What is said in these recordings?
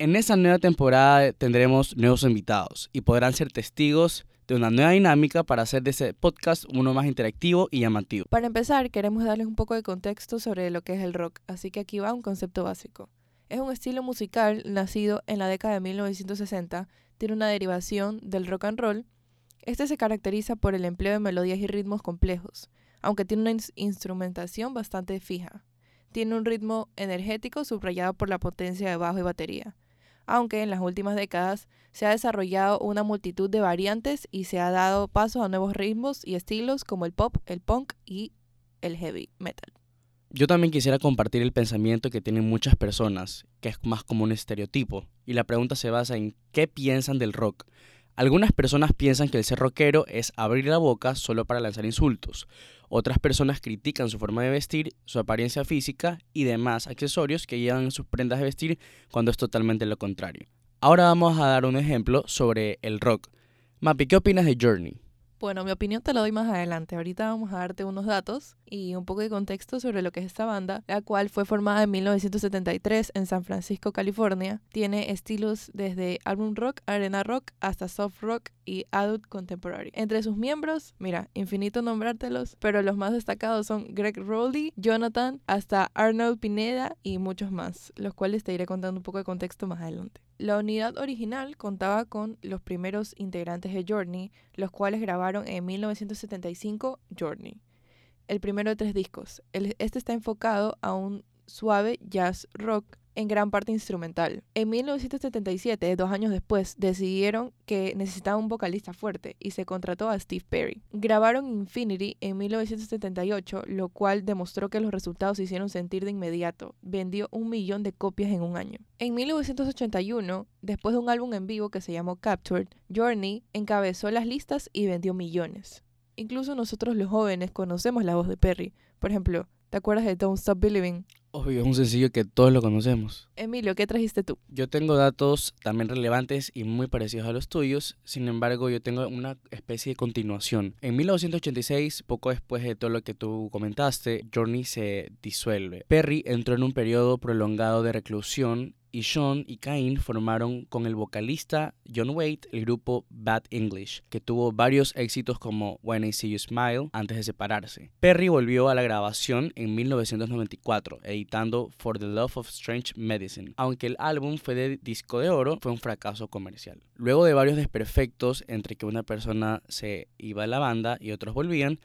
En esa nueva temporada tendremos nuevos invitados y podrán ser testigos de una nueva dinámica para hacer de ese podcast uno más interactivo y llamativo. Para empezar, queremos darles un poco de contexto sobre lo que es el rock, así que aquí va un concepto básico. Es un estilo musical nacido en la década de 1960, tiene una derivación del rock and roll. Este se caracteriza por el empleo de melodías y ritmos complejos, aunque tiene una instrumentación bastante fija. Tiene un ritmo energético subrayado por la potencia de bajo y batería aunque en las últimas décadas se ha desarrollado una multitud de variantes y se ha dado paso a nuevos ritmos y estilos como el pop, el punk y el heavy metal. Yo también quisiera compartir el pensamiento que tienen muchas personas, que es más como un estereotipo, y la pregunta se basa en qué piensan del rock. Algunas personas piensan que el ser rockero es abrir la boca solo para lanzar insultos. Otras personas critican su forma de vestir, su apariencia física y demás accesorios que llevan en sus prendas de vestir cuando es totalmente lo contrario. Ahora vamos a dar un ejemplo sobre el rock. Mapi, ¿qué opinas de Journey? Bueno, mi opinión te la doy más adelante. Ahorita vamos a darte unos datos y un poco de contexto sobre lo que es esta banda, la cual fue formada en 1973 en San Francisco, California. Tiene estilos desde album rock, arena rock, hasta soft rock y adult contemporary. Entre sus miembros, mira, infinito nombrártelos, pero los más destacados son Greg Rowley, Jonathan, hasta Arnold Pineda y muchos más, los cuales te iré contando un poco de contexto más adelante. La unidad original contaba con los primeros integrantes de Journey, los cuales grabaron en 1975 Journey, el primero de tres discos. este está enfocado a un suave jazz rock en gran parte instrumental. En 1977, dos años después, decidieron que necesitaban un vocalista fuerte y se contrató a Steve Perry. Grabaron Infinity en 1978, lo cual demostró que los resultados se hicieron sentir de inmediato. Vendió un millón de copias en un año. En 1981, después de un álbum en vivo que se llamó Captured, Journey encabezó las listas y vendió millones. Incluso nosotros los jóvenes conocemos la voz de Perry. Por ejemplo, ¿te acuerdas de Don't Stop Believing? Obvio, es un sencillo que todos lo conocemos. Emilio, ¿qué trajiste tú? Yo tengo datos también relevantes y muy parecidos a los tuyos, sin embargo yo tengo una especie de continuación. En 1986, poco después de todo lo que tú comentaste, Journey se disuelve. Perry entró en un periodo prolongado de reclusión y Sean y Cain formaron con el vocalista John Waite el grupo Bad English, que tuvo varios éxitos como When I See You Smile antes de separarse. Perry volvió a la grabación en 1994, editando For the Love of Strange Medicine. Aunque el álbum fue de disco de oro, fue un fracaso comercial. Luego de varios desperfectos entre que una persona se iba a la banda y otros volvían,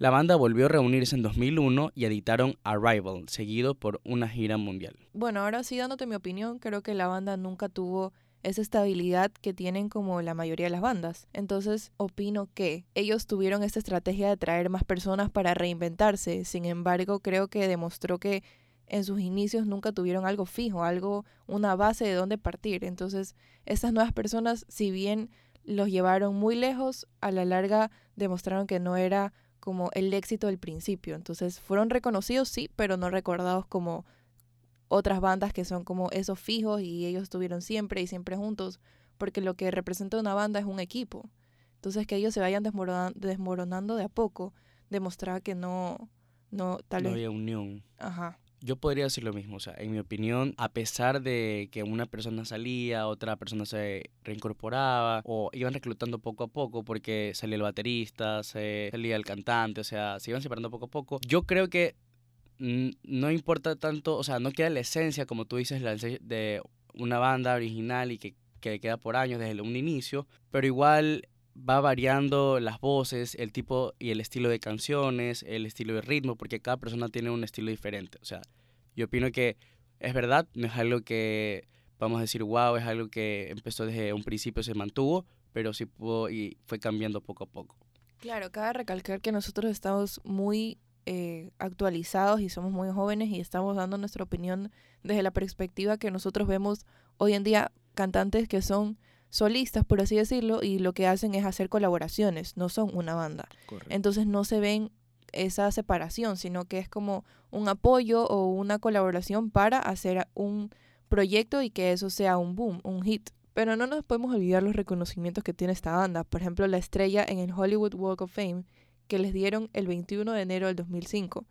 la banda volvió a reunirse en 2001 y editaron Arrival, seguido por una gira mundial. Bueno, ahora sí dándote mi opinión, creo que la banda nunca tuvo esa estabilidad que tienen como la mayoría de las bandas. Entonces, opino que ellos tuvieron esta estrategia de traer más personas para reinventarse. Sin embargo, creo que demostró que en sus inicios nunca tuvieron algo fijo, algo, una base de dónde partir. Entonces, estas nuevas personas, si bien los llevaron muy lejos, a la larga demostraron que no era como el éxito del principio. Entonces fueron reconocidos, sí, pero no recordados como otras bandas que son como esos fijos y ellos estuvieron siempre y siempre juntos, porque lo que representa una banda es un equipo. Entonces que ellos se vayan desmoronando, de a poco demostraba que no, no tal no había unión. Ajá. Yo podría decir lo mismo, o sea, en mi opinión, a pesar de que una persona salía, otra persona se reincorporaba, o iban reclutando poco a poco porque salía el baterista, se salía el cantante, o sea, se iban separando poco a poco. Yo creo que no importa tanto, o sea, no queda la esencia, como tú dices, la de una banda original y que, que queda por años desde un inicio, pero igual va variando las voces, el tipo y el estilo de canciones, el estilo de ritmo, porque cada persona tiene un estilo diferente. O sea, yo opino que es verdad, no es algo que vamos a decir, wow, es algo que empezó desde un principio, se mantuvo, pero sí pudo y fue cambiando poco a poco. Claro, cabe recalcar que nosotros estamos muy eh, actualizados y somos muy jóvenes y estamos dando nuestra opinión desde la perspectiva que nosotros vemos hoy en día cantantes que son solistas, por así decirlo, y lo que hacen es hacer colaboraciones, no son una banda. Entonces no se ven esa separación, sino que es como un apoyo o una colaboración para hacer un proyecto y que eso sea un boom, un hit. Pero no nos podemos olvidar los reconocimientos que tiene esta banda, por ejemplo la estrella en el Hollywood Walk of Fame que les dieron el 21 de enero del 2005.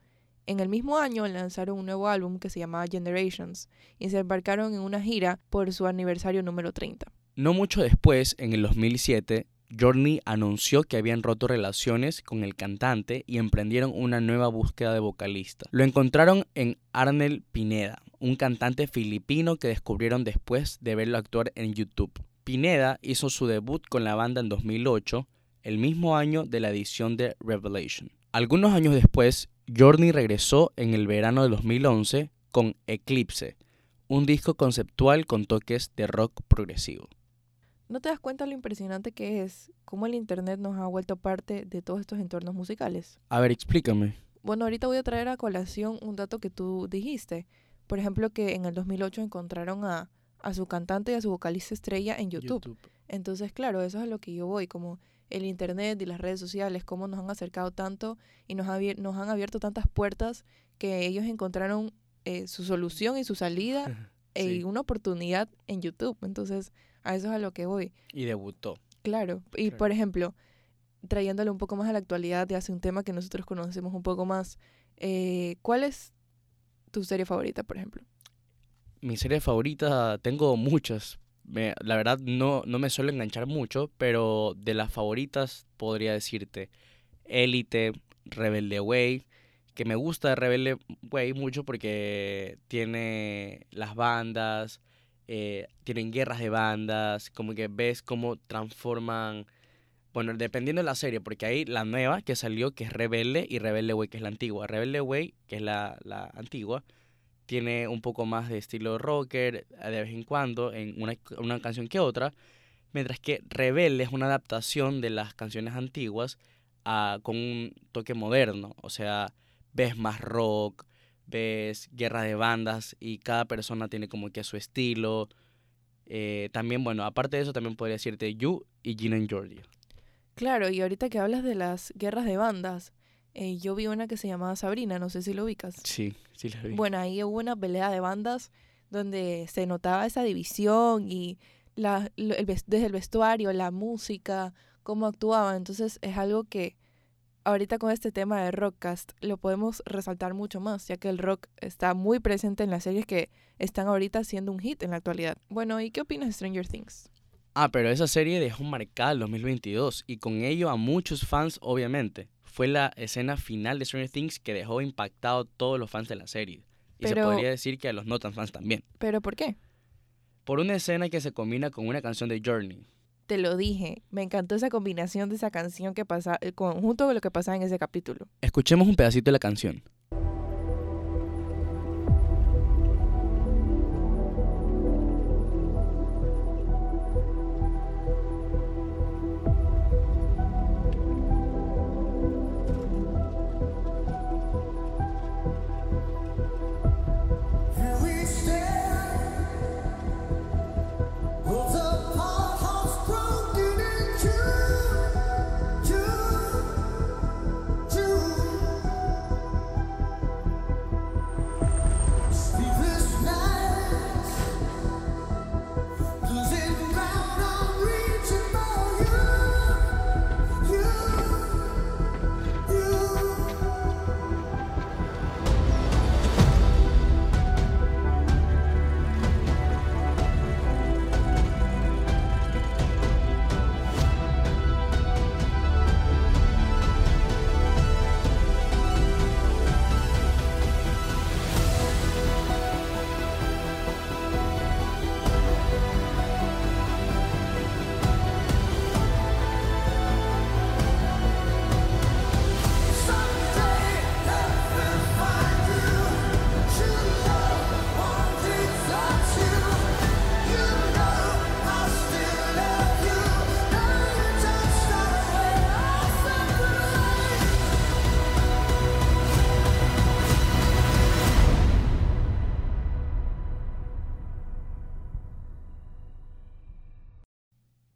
En el mismo año lanzaron un nuevo álbum que se llamaba Generations y se embarcaron en una gira por su aniversario número 30. No mucho después, en el 2007, Journey anunció que habían roto relaciones con el cantante y emprendieron una nueva búsqueda de vocalista. Lo encontraron en Arnel Pineda, un cantante filipino que descubrieron después de verlo actuar en YouTube. Pineda hizo su debut con la banda en 2008, el mismo año de la edición de Revelation. Algunos años después, Journey regresó en el verano de 2011 con Eclipse, un disco conceptual con toques de rock progresivo. ¿No te das cuenta lo impresionante que es cómo el Internet nos ha vuelto parte de todos estos entornos musicales? A ver, explícame. Bueno, ahorita voy a traer a colación un dato que tú dijiste. Por ejemplo, que en el 2008 encontraron a, a su cantante y a su vocalista estrella en YouTube. Entonces, claro, eso es a lo que yo voy, como el Internet y las redes sociales, cómo nos han acercado tanto y nos, nos han abierto tantas puertas que ellos encontraron eh, su solución y su salida y una oportunidad en YouTube. Entonces, a eso es a lo que voy. Y debutó. Claro. Y por ejemplo, trayéndole un poco más a la actualidad de hace un tema que nosotros conocemos un poco más, eh, ¿cuál es tu serie favorita, por ejemplo? Mi serie favorita, tengo muchas. la verdad no, no me suelo enganchar mucho, pero de las favoritas podría decirte Élite, Rebelde Way, que me gusta de Rebelde Way mucho porque tiene las bandas, eh, tienen guerras de bandas, como que ves cómo transforman, bueno, dependiendo de la serie, porque hay la nueva que salió, que es Rebelde, y Rebelde Way, que es la antigua. Rebelde Way, que es la, la antigua, tiene un poco más de estilo rocker de vez en cuando, en una, una canción que otra, mientras que Rebelde es una adaptación de las canciones antiguas a, con un toque moderno, o sea, ves más rock, ves guerra de bandas y cada persona tiene como que su estilo. Eh, también, bueno, aparte de eso, también podría decirte You y Gina and Georgia. Claro, y ahorita que hablas de las guerras de bandas, eh, yo vi una que se llamaba Sabrina, no sé si lo ubicas. Sí, sí la vi. Bueno, ahí hubo una pelea de bandas donde se notaba esa división y la, el, desde el vestuario, la música, cómo actuaban. Entonces es algo que ahorita con este tema de Rockcast lo podemos resaltar mucho más, ya que el rock está muy presente en las series que están ahorita siendo un hit en la actualidad. Bueno, ¿y qué opinas de Stranger Things? Ah, pero esa serie dejó marcada el 2022 y con ello a muchos fans, obviamente. Fue la escena final de Stranger Things que dejó impactado a todos los fans de la serie. Y se podría decir que a los no tan fans también. ¿Pero por qué? Por una escena que se combina con una canción de Journey te lo dije. Me encantó esa combinación de esa canción que pasa, el conjunto de lo que pasaba en ese capítulo. Escuchemos un pedacito de la canción.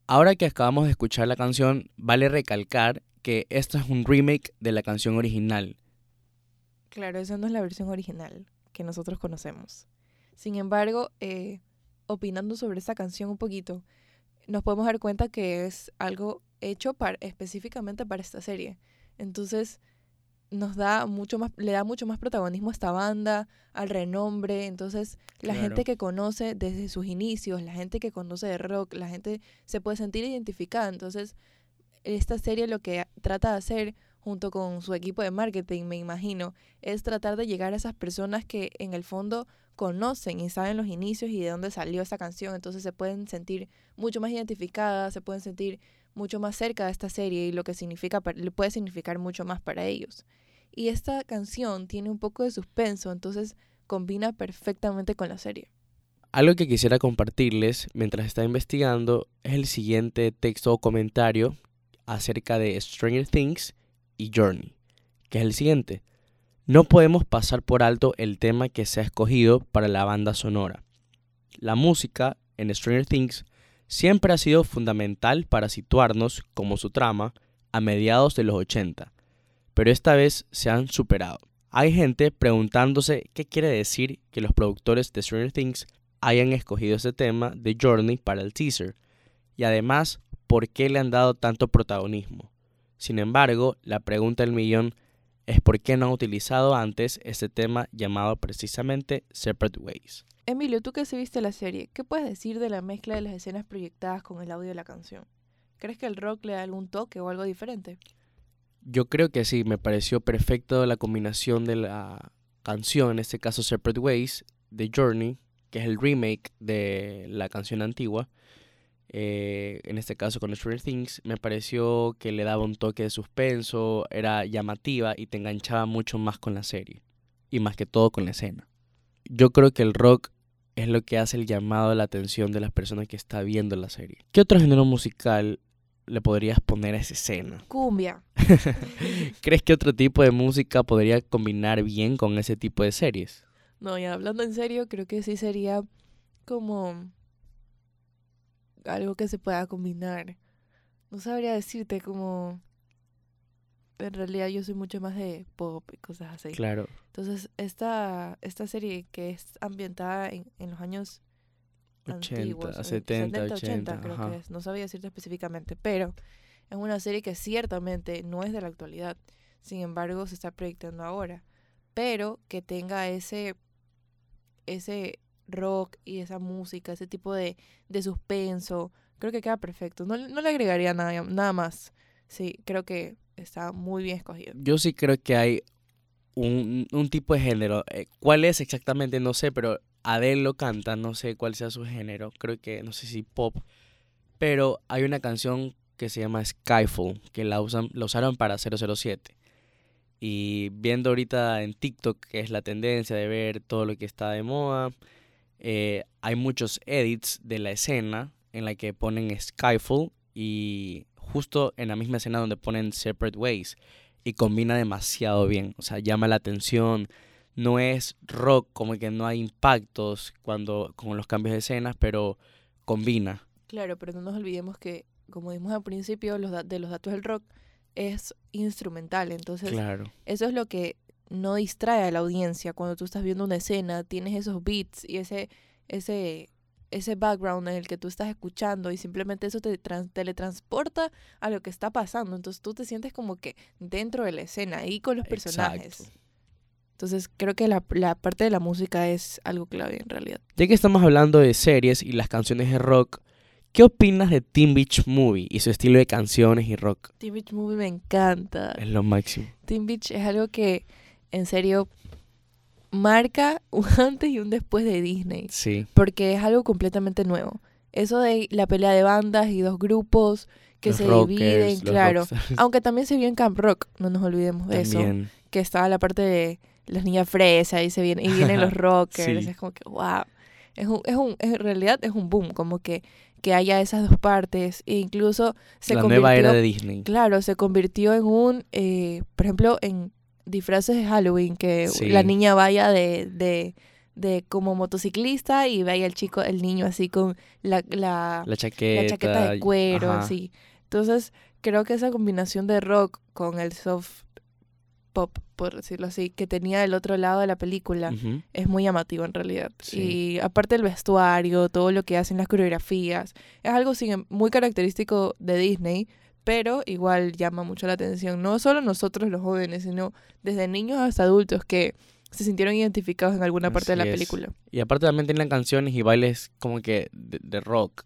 Ahora que acabamos de escuchar la canción, vale recalcar que esto es un remake de la canción original. Claro, esa no es la versión original que nosotros conocemos. Sin embargo, eh, opinando sobre esta canción un poquito, nos podemos dar cuenta que es algo hecho para, específicamente para esta serie. Entonces, nos da mucho más, le da mucho más protagonismo a esta banda, al renombre. Entonces, la Claro. gente que conoce desde sus inicios, la gente que conoce de rock, la gente se puede sentir identificada. Entonces, esta serie lo que trata de hacer junto con su equipo de marketing, me imagino, es tratar de llegar a esas personas que en el fondo conocen y saben los inicios y de dónde salió esa canción, entonces se pueden sentir mucho más identificadas, se pueden sentir mucho más cerca de esta serie y lo que significa puede significar mucho más para ellos. Y esta canción tiene un poco de suspenso, entonces combina perfectamente con la serie. Algo que quisiera compartirles mientras estaba investigando es el siguiente texto o comentario acerca de Stranger Things y Journey, que es el siguiente. No podemos pasar por alto el tema que se ha escogido para la banda sonora. La música en Stranger Things siempre ha sido fundamental para situarnos, como su trama, a mediados de los 80, pero esta vez se han superado. Hay gente preguntándose qué quiere decir que los productores de Stranger Things hayan escogido ese tema de Journey para el teaser, y además por qué le han dado tanto protagonismo. Sin embargo, la pregunta del millón es por qué no han utilizado antes este tema llamado precisamente Separate Ways. Emilio, tú que sí viste la serie, ¿qué puedes decir de la mezcla de las escenas proyectadas con el audio de la canción? ¿Crees que el rock le da algún toque o algo diferente? Yo creo que sí, me pareció perfecto la combinación de la canción, en este caso Separate Ways, de Journey, que es el remake de la canción antigua, eh, en este caso con Stranger Things, me pareció que le daba un toque de suspenso, era llamativa y te enganchaba mucho más con la serie, y más que todo con la escena. Yo creo que el rock es lo que hace el llamado a la atención de las personas que está viendo la serie. ¿Qué otro género musical le podrías poner a esa escena? Cumbia. ¿Crees que otro tipo de música podría combinar bien con ese tipo de series? No, ya hablando en serio, creo que sí sería como algo que se pueda combinar. No sabría decirte como... En realidad yo soy mucho más de pop y cosas así. Claro. Entonces, esta, esta serie que es ambientada en, en los años 80, antiguos, en 70, 80, creo ajá. que es. No sabía decirte específicamente, pero es una serie que ciertamente no es de la actualidad. Sin embargo, se está proyectando ahora. Pero que tenga ese, ese rock y esa música, ese tipo de, de suspenso, creo que queda perfecto. No, no le agregaría nada, nada más. Sí, creo que está muy bien escogido. Yo sí creo que hay un, un tipo de género. eh, ¿Cuál es exactamente? No sé, pero Adele lo canta, no sé cuál sea su género. Creo que, no sé si pop. Pero hay una canción que se llama Skyfall, que la, usan, la usaron para 007. Y viendo ahorita en TikTok, que es la tendencia de ver todo lo que está de moda, eh, hay muchos edits de la escena en la que ponen Skyfall y justo en la misma escena donde ponen Separate Ways y combina demasiado bien, o sea, llama la atención, no es rock, como que no hay impactos cuando con los cambios de escenas, pero combina. Claro, pero no nos olvidemos que, como dijimos al principio, los de los datos del rock es instrumental. Entonces, Claro. eso es lo que no distrae a la audiencia. Cuando tú estás viendo una escena, tienes esos beats y ese, ese, ese background en el que tú estás escuchando y simplemente eso te trans- teletransporta a lo que está pasando. Entonces tú te sientes como que dentro de la escena, ahí con los personajes. Exacto. Entonces creo que la, la parte de la música es algo clave en realidad. Ya que estamos hablando de series y las canciones de rock, ¿qué opinas de Teen Beach Movie y su estilo de canciones y rock? Teen Beach Movie me encanta. Es lo máximo. Teen Beach es algo que en serio marca un antes y un después de Disney. Sí. porque es algo completamente nuevo. Eso de la pelea de bandas y dos grupos que Los se rockers, dividen, claro. rockstars. Aunque también se vio en Camp Rock, no nos olvidemos de eso. Que estaba la parte de las niñas fresas y se vienen, y vienen los rockers. Sí. Es como que, wow. Es un, es un, en realidad es un boom, como que, que haya esas dos partes. E incluso se la convirtió, nueva era de Disney. claro, se convirtió en un, eh, por ejemplo, en disfraces de Halloween, que Sí. la niña vaya de, de, de como motociclista y vaya el chico, el niño así con la, la, La chaqueta. la chaqueta de cuero, ajá. así. Entonces, creo que esa combinación de rock con el soft pop, por decirlo así, que tenía del otro lado de la película, es muy llamativo en realidad. Sí. Y aparte el vestuario, todo lo que hacen las coreografías, es algo sí, muy característico de Disney, pero igual llama mucho la atención, no solo nosotros los jóvenes, sino desde niños hasta adultos que se sintieron identificados en alguna parte de la es. película. Y aparte también tienen canciones y bailes como que de, de rock.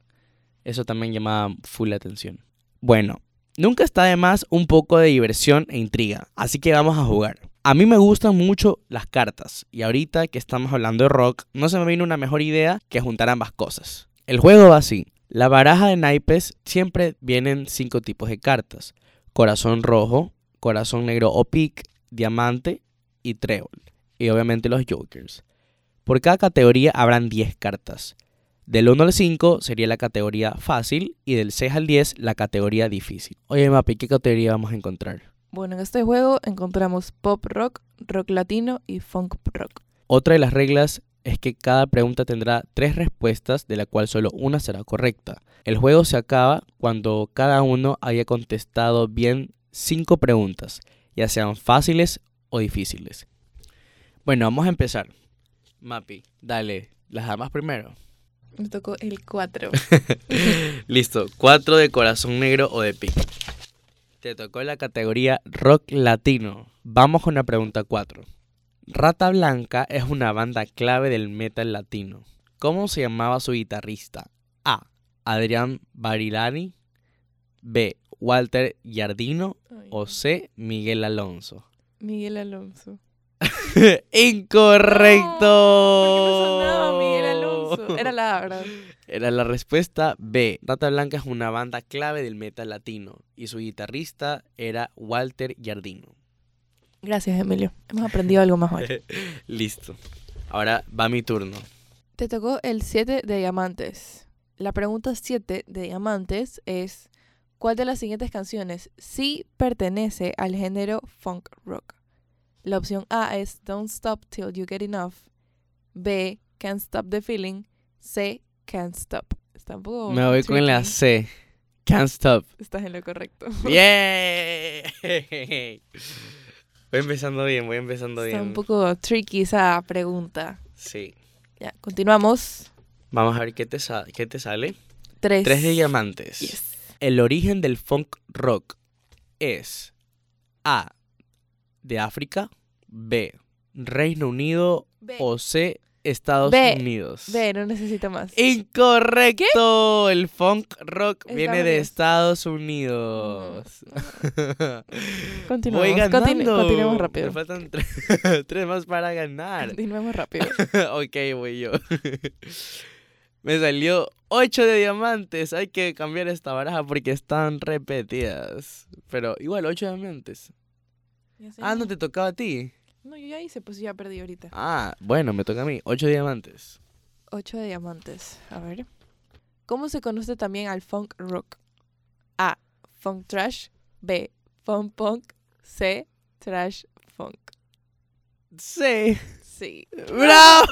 Eso también llamaba full la atención. Bueno, nunca está de más un poco de diversión e intriga, así que vamos a jugar. A mí me gustan mucho las cartas y ahorita que estamos hablando de rock, no se me vino una mejor idea que juntar ambas cosas. El juego va así. La baraja de naipes siempre vienen cinco tipos de cartas. Corazón rojo, corazón negro o pic, diamante y trébol. Y obviamente los jokers. Por cada categoría habrán 10 cartas. Del 1 al 5 sería la categoría fácil y del 6 al 10 la categoría difícil. Oye, Mapi, ¿qué categoría vamos a encontrar? Bueno, en este juego encontramos pop rock, rock latino y funk rock. Otra de las reglas es que cada pregunta tendrá tres respuestas, de la cual solo una será correcta. El juego se acaba cuando cada uno haya contestado bien cinco preguntas, ya sean fáciles o difíciles. Bueno, vamos a empezar. Mapi, dale, las damas primero. Me tocó el 4. Listo, cuatro de corazón negro o de pic. Te tocó la categoría rock latino. Vamos con la pregunta 4. Rata Blanca es una banda clave del metal latino. ¿Cómo se llamaba su guitarrista? A. Adrián Barilani. B. Walter Giardino. O C. Miguel Alonso. Miguel Alonso. ¡Incorrecto! ¿Por qué me sonaba Miguel Alonso? Era la ¿verdad? Era la respuesta B. Rata Blanca es una banda clave del metal latino y su guitarrista era Walter Giardino. Gracias, Emilio. Hemos aprendido algo más hoy. Listo. Ahora va mi turno. Te tocó el 7 de diamantes. La pregunta 7 de diamantes es, ¿cuál de las siguientes canciones sí pertenece al género funk rock? La opción A es Don't Stop Till You Get Enough. B, Can't Stop the Feeling. C, Can't Stop. Está un poco Me voy con la. C. Can't stop. Estás en lo correcto. ¡Bien! Voy empezando bien, voy empezando Está bien. un poco tricky esa pregunta. Sí. Ya, continuamos. Vamos a ver qué te, sa- qué te sale. Tres. Tres de diamantes. Yes. El origen del funk rock es A. De África. B. Reino Unido. B. O C. Estados B. Unidos. B, no necesito más. Incorrecto. El funk rock Estados viene de. Estados Unidos. Continuemos, Voy continu- ganando. continuemos rápido. Me faltan tre- tres más para ganar. Continuemos rápido. ok, voy yo. Me salió 8 de diamantes. Hay que cambiar esta baraja porque están repetidas. Pero igual, 8 diamantes. Ah, no te tocaba a ti. No, yo ya hice, pues ya perdí ahorita. Ah, bueno, me toca a mí. 8 diamantes. Ocho diamantes. A ver. ¿Cómo se conoce también al funk rock? A. Funk trash. B. Funk punk. C. Trash funk. Sí. Sí. ¡Bravo!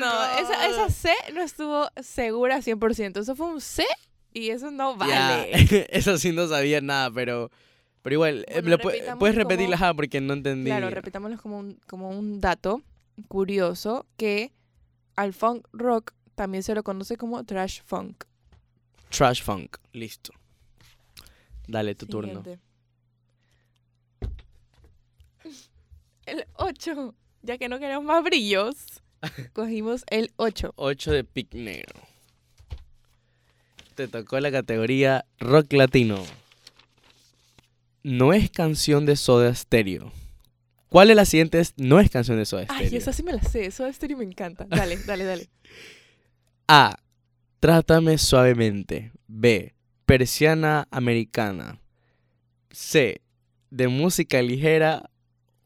No, esa, esa C no estuvo segura 100%. Eso fue un C y eso no vale. Ya, eso sí no sabía nada, pero. Pero igual, eh, Bueno, repitamos puedes como- repetirla ajá, porque no entendí. Claro, repitámoslo como un, como un dato curioso que al funk rock también se lo conoce como trash funk. Trash funk. Listo. Dale tu turno. El 8. Ya que no queremos más brillos, cogimos el 8. 8 de pic negro. Te tocó la categoría rock latino. No es canción de Soda Stereo. ¿Cuál de las siguientes no es canción de Soda Stereo? Ay, esa sí me la sé. Eso de estéreo me encanta. Dale, dale, dale. A. Trátame suavemente. B. Persiana americana. C. De música ligera.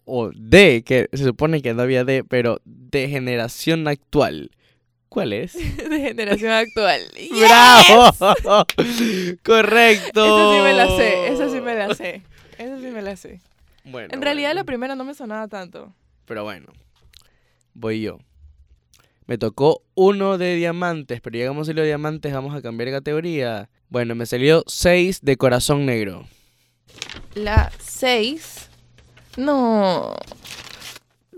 O D, que se supone que no había D, pero de generación actual. ¿Cuál es? De generación actual. ¡Yes! ¡Bravo! ¡Correcto! Esa sí me la sé. Esa sí me la sé. Esa sí me la sé. Bueno, En realidad la primera no me sonaba tanto. Pero bueno, voy yo. Me tocó uno de diamantes, pero llegamos a los diamantes, vamos a cambiar de categoría. Bueno, me salió 6 de corazón negro. La 6. No.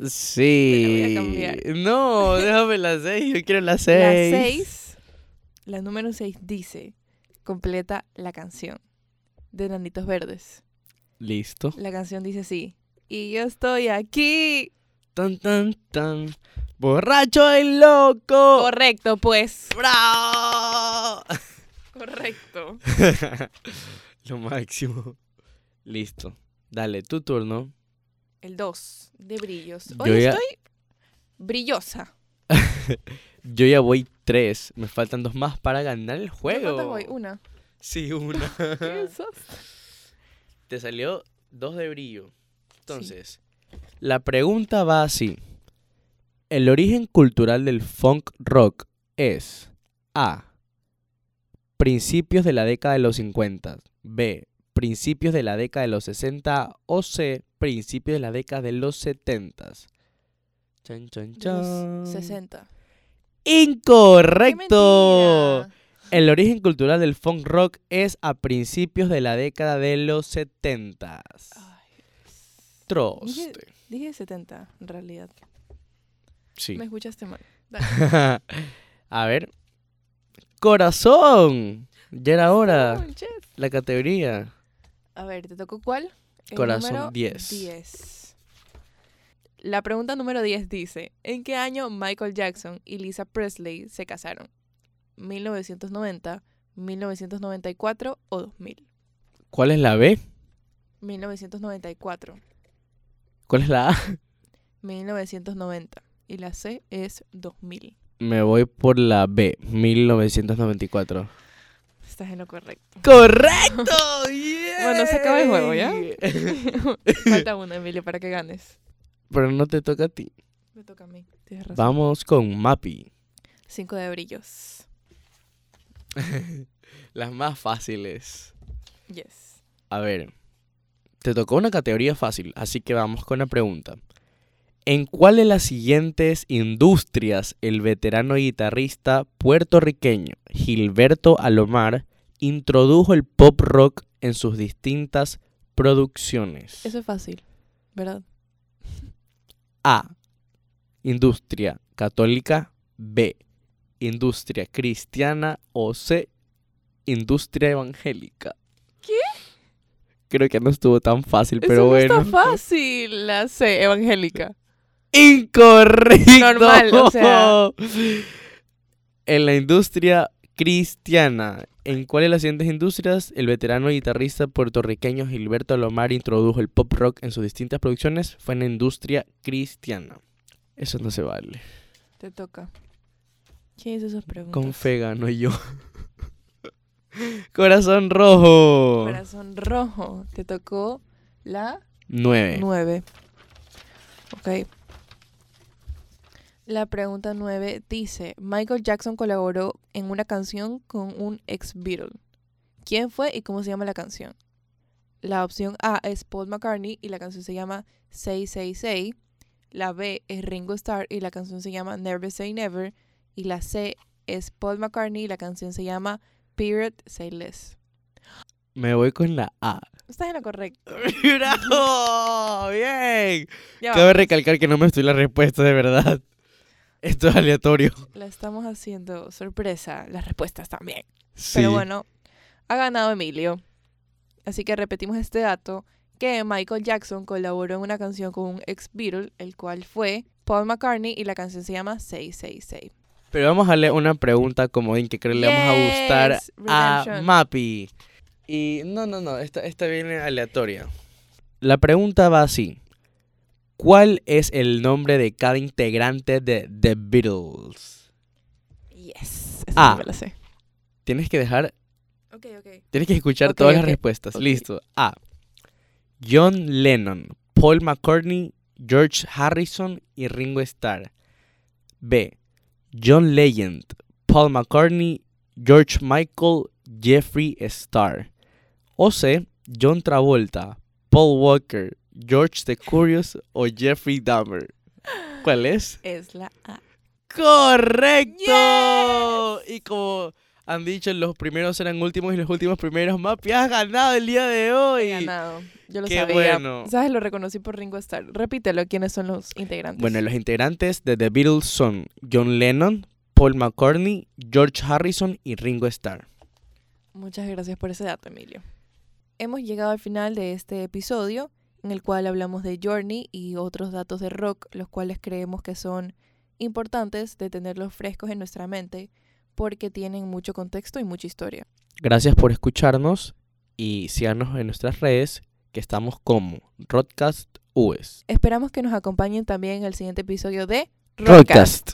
Sí. No, déjame la 6, yo quiero la 6. La 6. La número 6 dice: completa la canción. de Nanitos Verdes. Listo. La canción dice así. Y yo estoy aquí. Tan, tan, tan. Borracho y loco. Correcto, pues. ¡Bravo! Correcto. Lo máximo. Listo. Dale, tu turno. El 2 de brillos. Hoy ya- estoy brillosa. Yo ya voy tres. Me faltan dos más para ganar el juego. ¿Cuántas voy? Una. Sí, una. ¿Qué? Te salió dos de brillo. Entonces, la pregunta va así. El origen cultural del funk rock es A. Principios de la década de los 50. B. Principios de la década de los 60. O C. Principios de la década de los 70. Chan, chan, chan. los 60. Incorrecto. El origen cultural del funk rock es a principios de la década de los 70. Ay, Troste. dije 70, en realidad. Sí. Me escuchaste mal. a ver. Corazón. Ya era hora. La categoría. A ver, ¿te tocó cuál? El Corazón, número 10. 10. La pregunta número 10 dice, ¿en qué año Michael Jackson y Lisa Presley se casaron? ¿1990, 1994 o 2000? ¿Cuál es la B? 1994, ¿Cuál es la A? 1990 y la C es 2000. Me voy por la B, 1994. Estás en lo correcto. ¡Correcto! Bueno, se acaba el juego, ¿ya? Falta una, Emilio, para que ganes. Pero no te toca a ti. Me toca a mí. Tienes razón. Vamos con Mappy. Cinco de brillos. Las más fáciles. Yes. A ver, te tocó una categoría fácil, así que vamos con la pregunta. ¿En cuál de las siguientes industrias el veterano guitarrista puertorriqueño Gilberto Alomar introdujo el pop rock en sus distintas producciones? Eso es fácil, ¿verdad? A. Industria católica. B. Industria cristiana. O C. Industria evangélica. ¿Qué? Creo que no estuvo tan fácil, Eso pero no bueno. está fácil. La C, evangélica. Incorrecto. Normal, o sea. En la industria cristiana. ¿En cuál de las siguientes industrias el veterano guitarrista puertorriqueño Gilberto Alomar introdujo el pop rock en sus distintas producciones? Fue en la industria cristiana. Eso no se vale. Te toca. ¿Quién hizo esas preguntas? Con fe gano yo. Corazón rojo. Corazón rojo. Te tocó la Nueve. 9. Ok. La pregunta 9 dice, Michael Jackson colaboró en una canción con un ex Beatle. ¿Quién fue y cómo se llama la canción? La opción A es Paul McCartney y la canción se llama Say Say Say. La B es Ringo Starr y la canción se llama Never Say Never. Y la C es Paul McCartney y la canción se llama Period Say Less. Me voy con la A. Estás en lo correcto. ¡Bravo! ¡Bien! Cabe recalcar que no me estoy la respuesta de verdad. Esto es aleatorio. La estamos haciendo sorpresa, las respuestas también. Sí. Pero bueno, ha ganado Emilio. Así que repetimos este dato, que Michael Jackson colaboró en una canción con un ex Beatle, el cual fue Paul McCartney, y la canción se llama Say, Say, Say. Pero vamos a darle una pregunta comodín que creo le vamos a gustar a. Mappy. Y no, no, no, esta, esta viene aleatoria. La pregunta va así. ¿Cuál es el nombre de cada integrante de The Beatles? Yes, esa Ah. sí me la sé. Tienes que dejar, Ok, ok. tienes que escuchar todas las respuestas. Listo. A. John Lennon, Paul McCartney, George Harrison y Ringo Starr. B. John Legend, Paul McCartney, George Michael, Jeffrey Starr. O C. John Travolta, Paul Walker, George the Curious o Jeffrey Dahmer. ¿Cuál es? Es la A. ¡Correcto! Y como han dicho, los primeros eran últimos y los últimos primeros. Mapi, has ganado el día de hoy. He ganado. Yo lo Qué sabía. bueno. ¿Sabes? Lo reconocí por Ringo Starr. Repítelo, ¿quiénes son los integrantes? Bueno, los integrantes de The Beatles son John Lennon, Paul McCartney, George Harrison y Ringo Starr. Muchas gracias por ese dato, Emilio. hemos llegado al final de este episodio en el cual hablamos de Journey y otros datos de rock, los cuales creemos que son importantes de tenerlos frescos en nuestra mente porque tienen mucho contexto y mucha historia. Gracias por escucharnos y síganos en nuestras redes que estamos como Rodcast US. Esperamos que nos acompañen también en el siguiente episodio de Rodcast.